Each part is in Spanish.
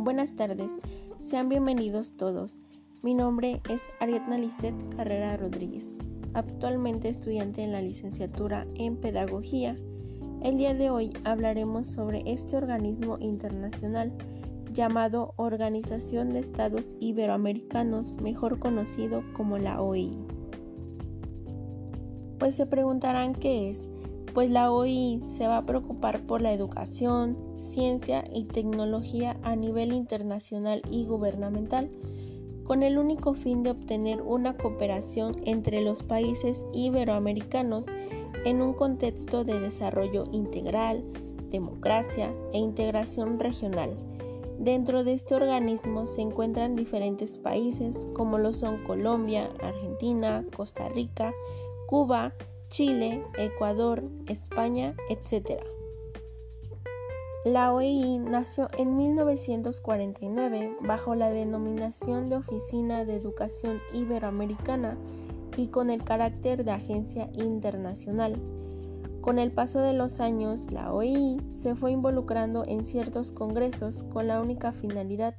buenas tardes, sean bienvenidos todos. Mi nombre es Ariadna Lisset Carrera Rodríguez, actualmente estudiante en la licenciatura en Pedagogía. El día de hoy hablaremos sobre este organismo internacional llamado Organización de Estados Iberoamericanos, mejor conocido como la OI. Pues se preguntarán qué es pues la OI se va a preocupar por la educación, ciencia y tecnología a nivel internacional y gubernamental, con el único fin de obtener una cooperación entre los países iberoamericanos en un contexto de desarrollo integral, democracia e integración regional. Dentro de este organismo se encuentran diferentes países como lo son Colombia, Argentina, Costa Rica, Cuba, Chile, Ecuador, España, etc. La OEI nació en 1949 bajo la denominación de Oficina de Educación Iberoamericana y con el carácter de agencia internacional. Con el paso de los años, la OEI se fue involucrando en ciertos congresos con la única finalidad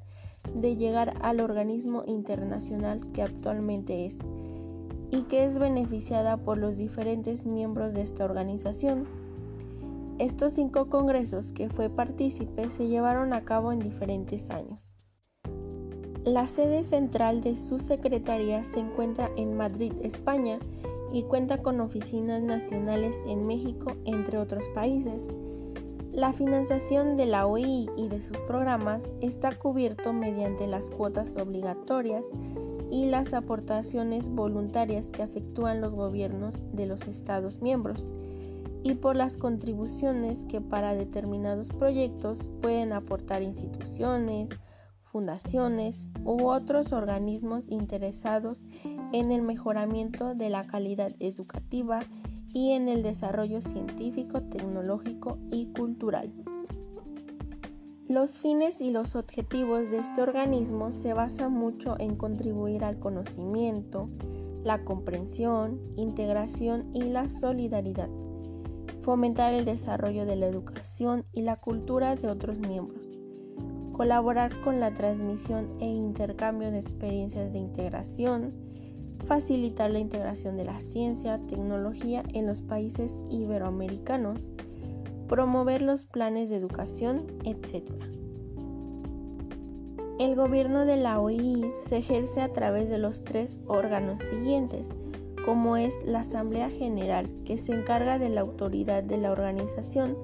de llegar al organismo internacional que actualmente es y que es beneficiada por los diferentes miembros de esta organización. Estos cinco congresos que fue partícipe se llevaron a cabo en diferentes años. La sede central de su secretaría se encuentra en Madrid, España, y cuenta con oficinas nacionales en México, entre otros países. La financiación de la OI y de sus programas está cubierto mediante las cuotas obligatorias y las aportaciones voluntarias que efectúan los gobiernos de los Estados miembros y por las contribuciones que para determinados proyectos pueden aportar instituciones, fundaciones u otros organismos interesados en el mejoramiento de la calidad educativa y en el desarrollo científico, tecnológico y cultural. Los fines y los objetivos de este organismo se basan mucho en contribuir al conocimiento, la comprensión, integración y la solidaridad, fomentar el desarrollo de la educación y la cultura de otros miembros, colaborar con la transmisión e intercambio de experiencias de integración, facilitar la integración de la ciencia, tecnología en los países iberoamericanos, promover los planes de educación, etc. El gobierno de la OI se ejerce a través de los tres órganos siguientes, como es la Asamblea General, que se encarga de la autoridad de la organización,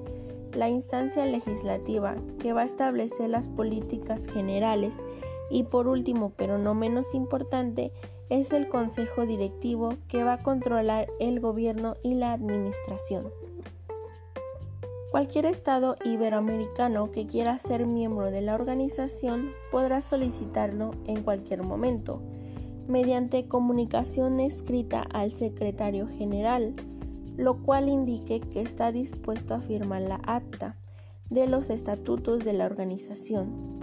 la instancia legislativa, que va a establecer las políticas generales, y por último, pero no menos importante, es el Consejo Directivo, que va a controlar el gobierno y la administración. Cualquier Estado iberoamericano que quiera ser miembro de la organización podrá solicitarlo en cualquier momento, mediante comunicación escrita al secretario general, lo cual indique que está dispuesto a firmar la acta de los estatutos de la organización,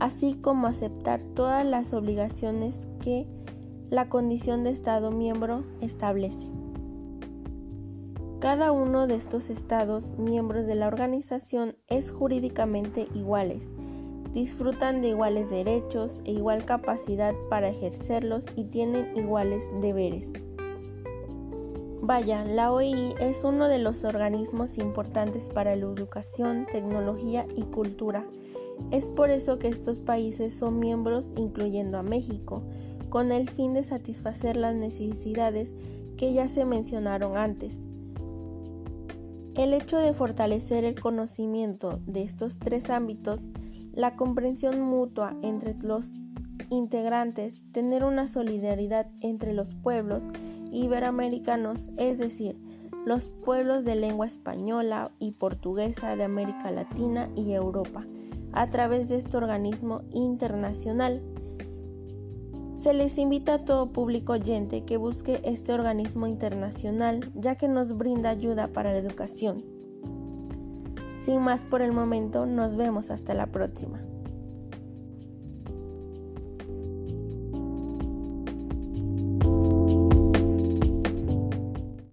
así como aceptar todas las obligaciones que la condición de Estado miembro establece. Cada uno de estos estados miembros de la organización es jurídicamente iguales, disfrutan de iguales derechos e igual capacidad para ejercerlos y tienen iguales deberes. Vaya, la OI es uno de los organismos importantes para la educación, tecnología y cultura. Es por eso que estos países son miembros, incluyendo a México, con el fin de satisfacer las necesidades que ya se mencionaron antes el hecho de fortalecer el conocimiento de estos tres ámbitos, la comprensión mutua entre los integrantes, tener una solidaridad entre los pueblos iberoamericanos, es decir, los pueblos de lengua española y portuguesa de América Latina y Europa, a través de este organismo internacional se les invita a todo público oyente que busque este organismo internacional ya que nos brinda ayuda para la educación. Sin más por el momento, nos vemos hasta la próxima.